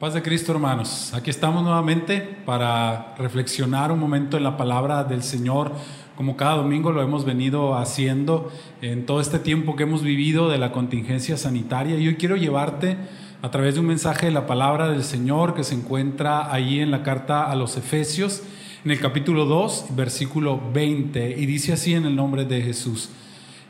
Paz de Cristo, hermanos. Aquí estamos nuevamente para reflexionar un momento en la palabra del Señor, como cada domingo lo hemos venido haciendo en todo este tiempo que hemos vivido de la contingencia sanitaria. Y hoy quiero llevarte a través de un mensaje de la palabra del Señor que se encuentra ahí en la carta a los Efesios, en el capítulo 2, versículo 20, y dice así en el nombre de Jesús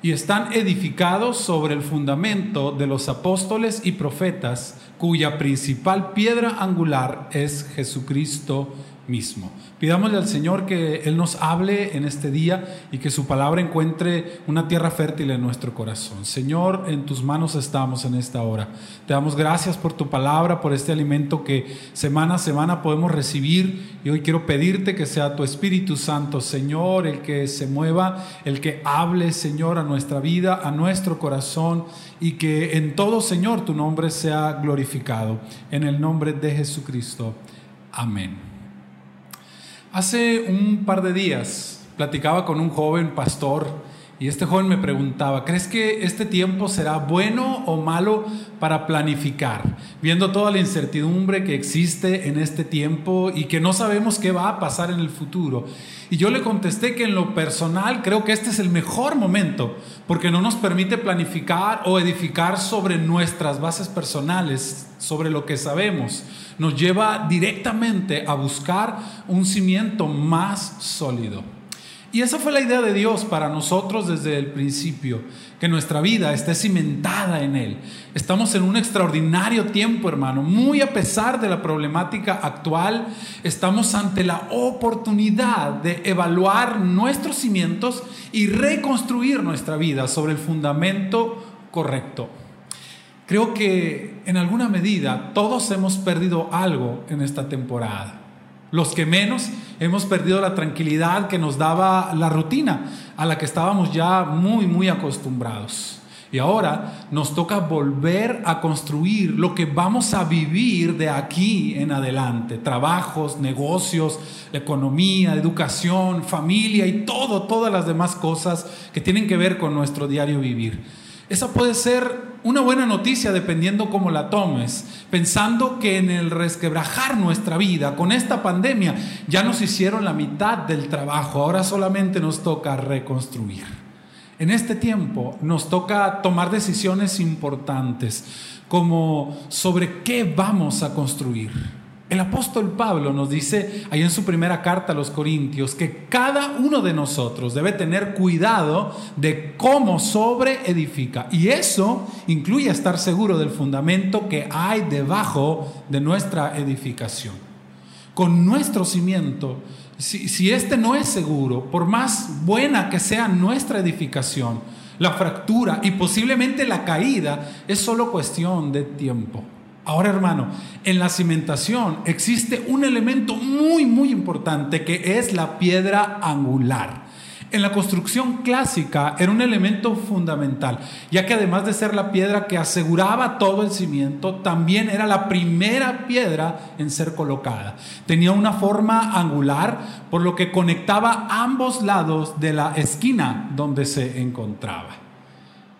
y están edificados sobre el fundamento de los apóstoles y profetas, cuya principal piedra angular es Jesucristo mismo. Pidámosle al Señor que Él nos hable en este día y que su palabra encuentre una tierra fértil en nuestro corazón. Señor, en tus manos estamos en esta hora. Te damos gracias por tu palabra, por este alimento que semana a semana podemos recibir. Y hoy quiero pedirte que sea tu Espíritu Santo, Señor, el que se mueva, el que hable, Señor, a nuestra vida, a nuestro corazón y que en todo, Señor, tu nombre sea glorificado. En el nombre de Jesucristo. Amén. Hace un par de días platicaba con un joven pastor y este joven me preguntaba, ¿crees que este tiempo será bueno o malo para planificar? Viendo toda la incertidumbre que existe en este tiempo y que no sabemos qué va a pasar en el futuro. Y yo le contesté que en lo personal creo que este es el mejor momento porque no nos permite planificar o edificar sobre nuestras bases personales, sobre lo que sabemos nos lleva directamente a buscar un cimiento más sólido. Y esa fue la idea de Dios para nosotros desde el principio, que nuestra vida esté cimentada en Él. Estamos en un extraordinario tiempo, hermano, muy a pesar de la problemática actual, estamos ante la oportunidad de evaluar nuestros cimientos y reconstruir nuestra vida sobre el fundamento correcto. Creo que en alguna medida todos hemos perdido algo en esta temporada. Los que menos hemos perdido la tranquilidad que nos daba la rutina a la que estábamos ya muy, muy acostumbrados. Y ahora nos toca volver a construir lo que vamos a vivir de aquí en adelante. Trabajos, negocios, economía, educación, familia y todo, todas las demás cosas que tienen que ver con nuestro diario vivir. Esa puede ser una buena noticia dependiendo cómo la tomes, pensando que en el resquebrajar nuestra vida con esta pandemia ya nos hicieron la mitad del trabajo, ahora solamente nos toca reconstruir. En este tiempo nos toca tomar decisiones importantes como sobre qué vamos a construir. El apóstol Pablo nos dice ahí en su primera carta a los Corintios que cada uno de nosotros debe tener cuidado de cómo sobre edifica. Y eso incluye estar seguro del fundamento que hay debajo de nuestra edificación. Con nuestro cimiento, si, si este no es seguro, por más buena que sea nuestra edificación, la fractura y posiblemente la caída es solo cuestión de tiempo. Ahora, hermano, en la cimentación existe un elemento muy, muy importante que es la piedra angular. En la construcción clásica era un elemento fundamental, ya que además de ser la piedra que aseguraba todo el cimiento, también era la primera piedra en ser colocada. Tenía una forma angular, por lo que conectaba ambos lados de la esquina donde se encontraba.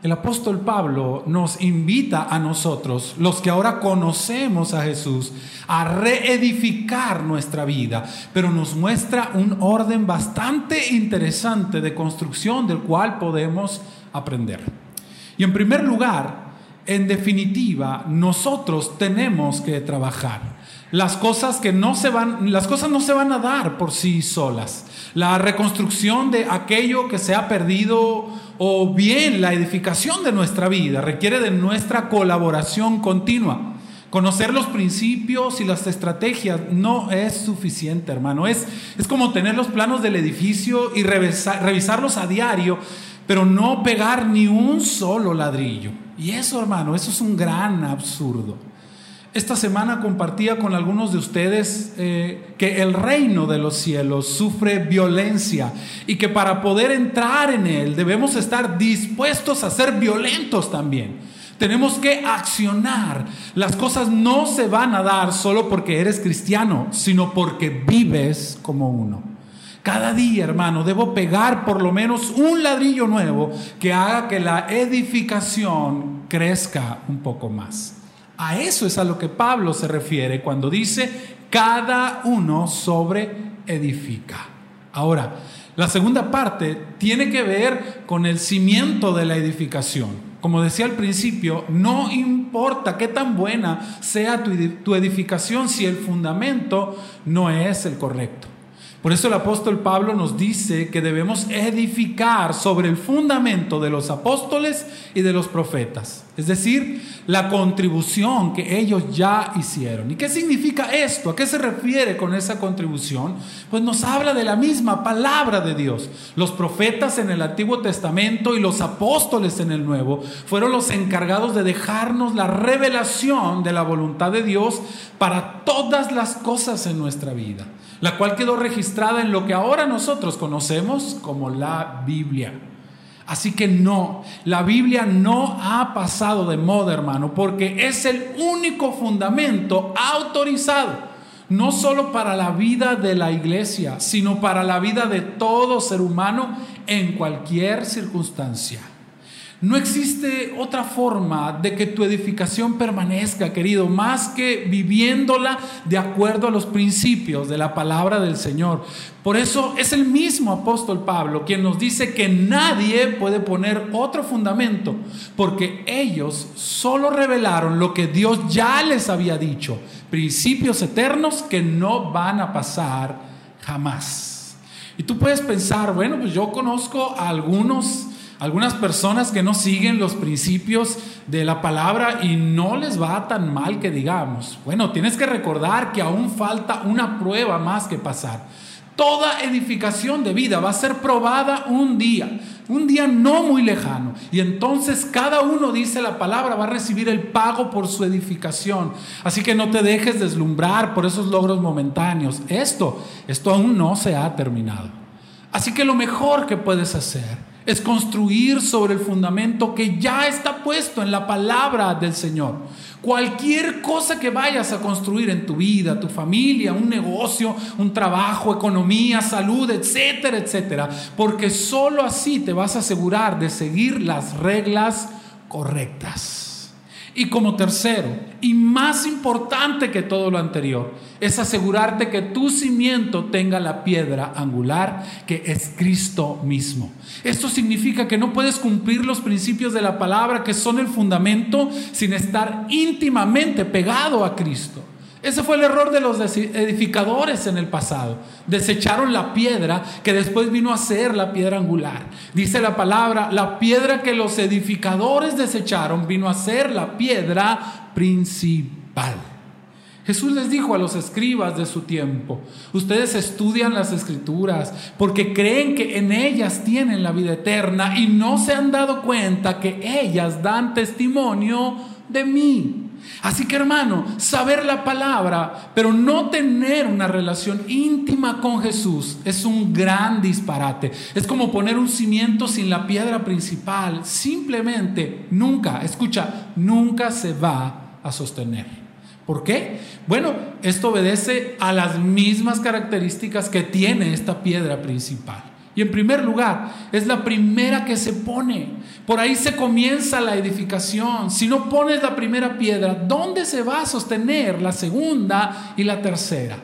El apóstol Pablo nos invita a nosotros, los que ahora conocemos a Jesús, a reedificar nuestra vida, pero nos muestra un orden bastante interesante de construcción del cual podemos aprender. Y en primer lugar, en definitiva, nosotros tenemos que trabajar. Las cosas que no se van, las cosas no se van a dar por sí solas. La reconstrucción de aquello que se ha perdido o bien la edificación de nuestra vida requiere de nuestra colaboración continua. Conocer los principios y las estrategias no es suficiente, hermano. Es, es como tener los planos del edificio y revisarlos a diario, pero no pegar ni un solo ladrillo. Y eso, hermano, eso es un gran absurdo. Esta semana compartía con algunos de ustedes eh, que el reino de los cielos sufre violencia y que para poder entrar en él debemos estar dispuestos a ser violentos también. Tenemos que accionar. Las cosas no se van a dar solo porque eres cristiano, sino porque vives como uno. Cada día, hermano, debo pegar por lo menos un ladrillo nuevo que haga que la edificación crezca un poco más. A eso es a lo que Pablo se refiere cuando dice, cada uno sobre edifica. Ahora, la segunda parte tiene que ver con el cimiento de la edificación. Como decía al principio, no importa qué tan buena sea tu, edificación si el fundamento no es el correcto. Por eso el apóstol Pablo nos dice que debemos edificar sobre el fundamento de los apóstoles y de los profetas, es decir, la contribución que ellos ya hicieron. ¿Y qué significa esto? ¿A qué se refiere con esa contribución? Pues nos habla de la misma palabra de Dios. Los profetas en el Antiguo Testamento y los apóstoles en el Nuevo fueron los encargados de dejarnos la revelación de la voluntad de Dios para todas las cosas en nuestra vida la cual quedó registrada en lo que ahora nosotros conocemos como la Biblia. Así que no, la Biblia no ha pasado de moda, hermano, porque es el único fundamento autorizado, no solo para la vida de la iglesia, sino para la vida de todo ser humano en cualquier circunstancia. No existe otra forma de que tu edificación permanezca, querido, más que viviéndola de acuerdo a los principios de la palabra del Señor. Por eso es el mismo apóstol Pablo quien nos dice que nadie puede poner otro fundamento, porque ellos solo revelaron lo que Dios ya les había dicho, principios eternos que no van a pasar jamás. Y tú puedes pensar, bueno, pues yo conozco a algunos algunas personas que no siguen los principios de la palabra y no les va tan mal que digamos. Bueno, tienes que recordar que aún falta una prueba más que pasar. Toda edificación de vida va a ser probada un día, un día no muy lejano. Y entonces cada uno, dice la palabra, va a recibir el pago por su edificación. Así que no te dejes deslumbrar por esos logros momentáneos. Esto, esto aún no se ha terminado. Así que lo mejor que puedes hacer es construir sobre el fundamento que ya está puesto en la palabra del Señor. Cualquier cosa que vayas a construir en tu vida, tu familia, un negocio, un trabajo, economía, salud, etcétera, etcétera, porque sólo así te vas a asegurar de seguir las reglas correctas. Y como tercero, y más importante que todo lo anterior, es asegurarte que tu cimiento tenga la piedra angular que es Cristo mismo. Esto significa que no puedes cumplir los principios de la palabra que son el fundamento sin estar íntimamente pegado a Cristo. Ese fue el error de los edificadores en el pasado. Desecharon la piedra que después vino a ser la piedra angular. Dice la palabra, la piedra que los edificadores desecharon vino a ser la piedra principal. Jesús les dijo a los escribas de su tiempo, ustedes estudian las escrituras porque creen que en ellas tienen la vida eterna y no se han dado cuenta que ellas dan testimonio de mí. Así que hermano, saber la palabra, pero no tener una relación íntima con Jesús es un gran disparate. Es como poner un cimiento sin la piedra principal. Simplemente nunca, escucha, nunca se va a sostener. ¿Por qué? Bueno, esto obedece a las mismas características que tiene esta piedra principal. Y en primer lugar, es la primera que se pone. Por ahí se comienza la edificación. Si no pones la primera piedra, ¿dónde se va a sostener la segunda y la tercera?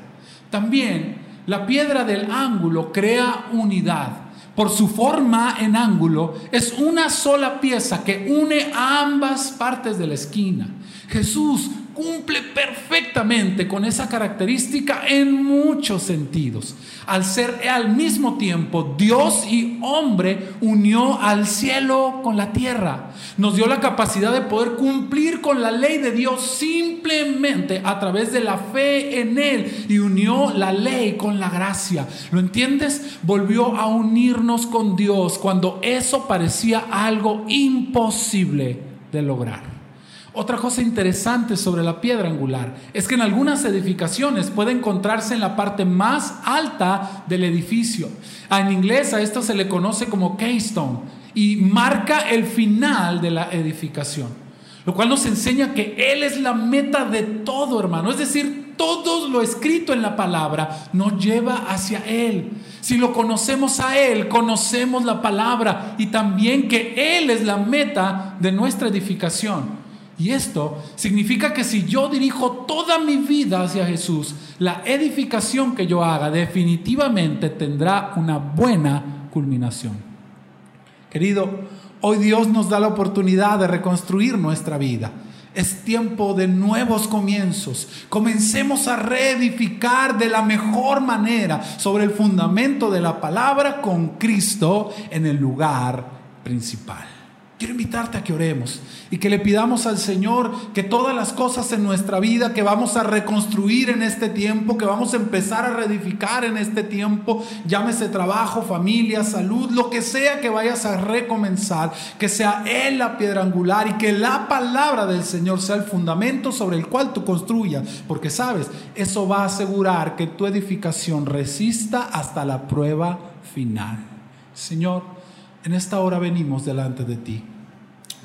También la piedra del ángulo crea unidad. Por su forma en ángulo, es una sola pieza que une ambas partes de la esquina. Jesús cumple perfectamente con esa característica en muchos sentidos. Al ser al mismo tiempo Dios y hombre, unió al cielo con la tierra. Nos dio la capacidad de poder cumplir con la ley de Dios simplemente a través de la fe en Él y unió la ley con la gracia. ¿Lo entiendes? Volvió a unirnos con Dios cuando eso parecía algo imposible de lograr. Otra cosa interesante sobre la piedra angular es que en algunas edificaciones puede encontrarse en la parte más alta del edificio. En inglés a esto se le conoce como keystone y marca el final de la edificación. Lo cual nos enseña que Él es la meta de todo, hermano. Es decir, todo lo escrito en la palabra nos lleva hacia Él. Si lo conocemos a Él, conocemos la palabra y también que Él es la meta de nuestra edificación. Y esto significa que si yo dirijo toda mi vida hacia Jesús, la edificación que yo haga definitivamente tendrá una buena culminación. Querido, hoy Dios nos da la oportunidad de reconstruir nuestra vida. Es tiempo de nuevos comienzos. Comencemos a reedificar de la mejor manera sobre el fundamento de la palabra con Cristo en el lugar principal. Quiero invitarte a que oremos y que le pidamos al Señor que todas las cosas en nuestra vida que vamos a reconstruir en este tiempo, que vamos a empezar a reedificar en este tiempo, llámese trabajo, familia, salud, lo que sea que vayas a recomenzar, que sea Él la piedra angular y que la palabra del Señor sea el fundamento sobre el cual tú construyas, porque sabes, eso va a asegurar que tu edificación resista hasta la prueba final. Señor, en esta hora venimos delante de ti.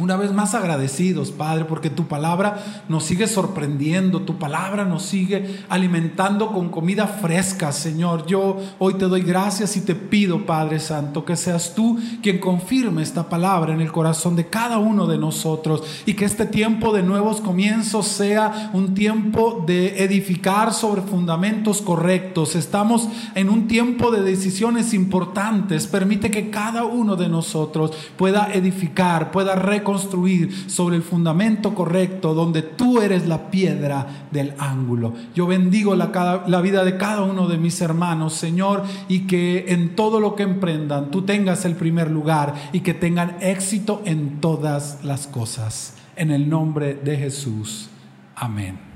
Una vez más agradecidos, Padre, porque tu palabra nos sigue sorprendiendo, tu palabra nos sigue alimentando con comida fresca, Señor. Yo hoy te doy gracias y te pido, Padre Santo, que seas tú quien confirme esta palabra en el corazón de cada uno de nosotros y que este tiempo de nuevos comienzos sea un tiempo de edificar sobre fundamentos correctos. Estamos en un tiempo de decisiones importantes. Permite que cada uno de nosotros pueda edificar, pueda reconocer construir sobre el fundamento correcto, donde tú eres la piedra del ángulo. Yo bendigo la, la vida de cada uno de mis hermanos, Señor, y que en todo lo que emprendan tú tengas el primer lugar y que tengan éxito en todas las cosas. En el nombre de Jesús. Amén.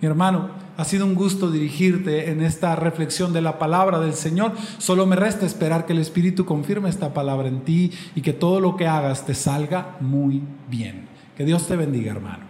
Mi hermano, ha sido un gusto dirigirte en esta reflexión de la palabra del Señor. Solo me resta esperar que el Espíritu confirme esta palabra en ti y que todo lo que hagas te salga muy bien. Que Dios te bendiga, hermano.